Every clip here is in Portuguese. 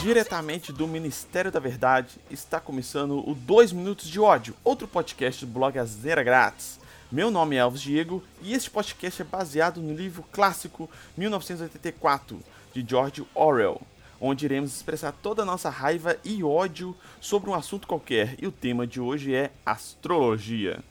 Diretamente do Ministério da Verdade, está começando o 2 Minutos de Ódio, outro podcast do blog Azera Grátis. Meu nome é Alves Diego e este podcast é baseado no livro clássico 1984 de George Orwell, onde iremos expressar toda a nossa raiva e ódio sobre um assunto qualquer. E o tema de hoje é astrologia.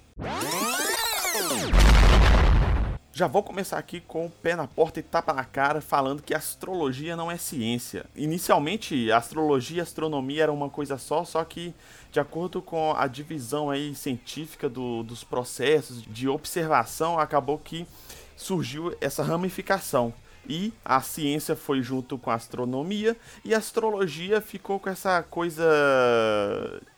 Já vou começar aqui com o pé na porta e tapa na cara, falando que astrologia não é ciência. Inicialmente, astrologia e astronomia eram uma coisa só, só que de acordo com a divisão aí científica do, dos processos de observação, acabou que surgiu essa ramificação. E a ciência foi junto com a astronomia e a astrologia ficou com essa coisa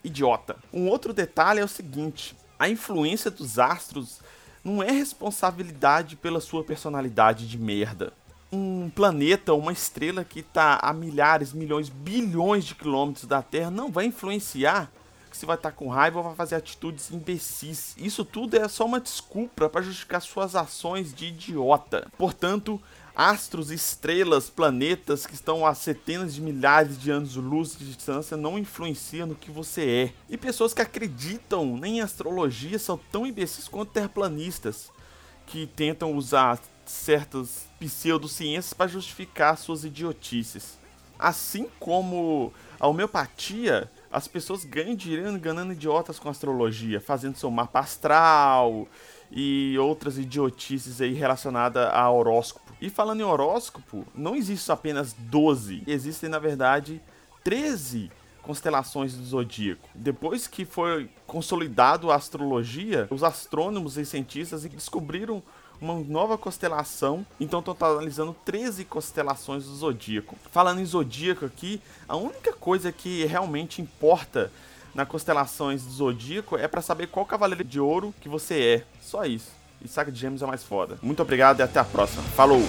idiota. Um outro detalhe é o seguinte: a influência dos astros não é responsabilidade pela sua personalidade de merda. Um planeta, uma estrela que está a milhares, milhões, bilhões de quilômetros da Terra não vai influenciar que você vai estar com raiva ou vai fazer atitudes imbecis. Isso tudo é só uma desculpa para justificar suas ações de idiota. Portanto, astros, estrelas, planetas que estão a centenas de milhares de anos-luz de distância não influenciam no que você é. E pessoas que acreditam em astrologia são tão imbecis quanto terraplanistas, que tentam usar certas pseudociências para justificar suas idiotices. Assim como a homeopatia, as pessoas ganham dinheiro enganando idiotas com astrologia, fazendo seu mapa astral e outras idiotices aí relacionadas a horóscopo. E falando em horóscopo, não existe apenas 12, existem na verdade 13 constelações do zodíaco. Depois que foi consolidado a astrologia, os astrônomos e cientistas descobriram uma nova constelação, então estão analisando 13 constelações do zodíaco. Falando em zodíaco aqui, a única coisa que realmente importa na constelações do zodíaco é para saber qual cavaleiro de ouro que você é. Só isso. E saca de gêmeos é mais foda. Muito obrigado e até a próxima. Falou!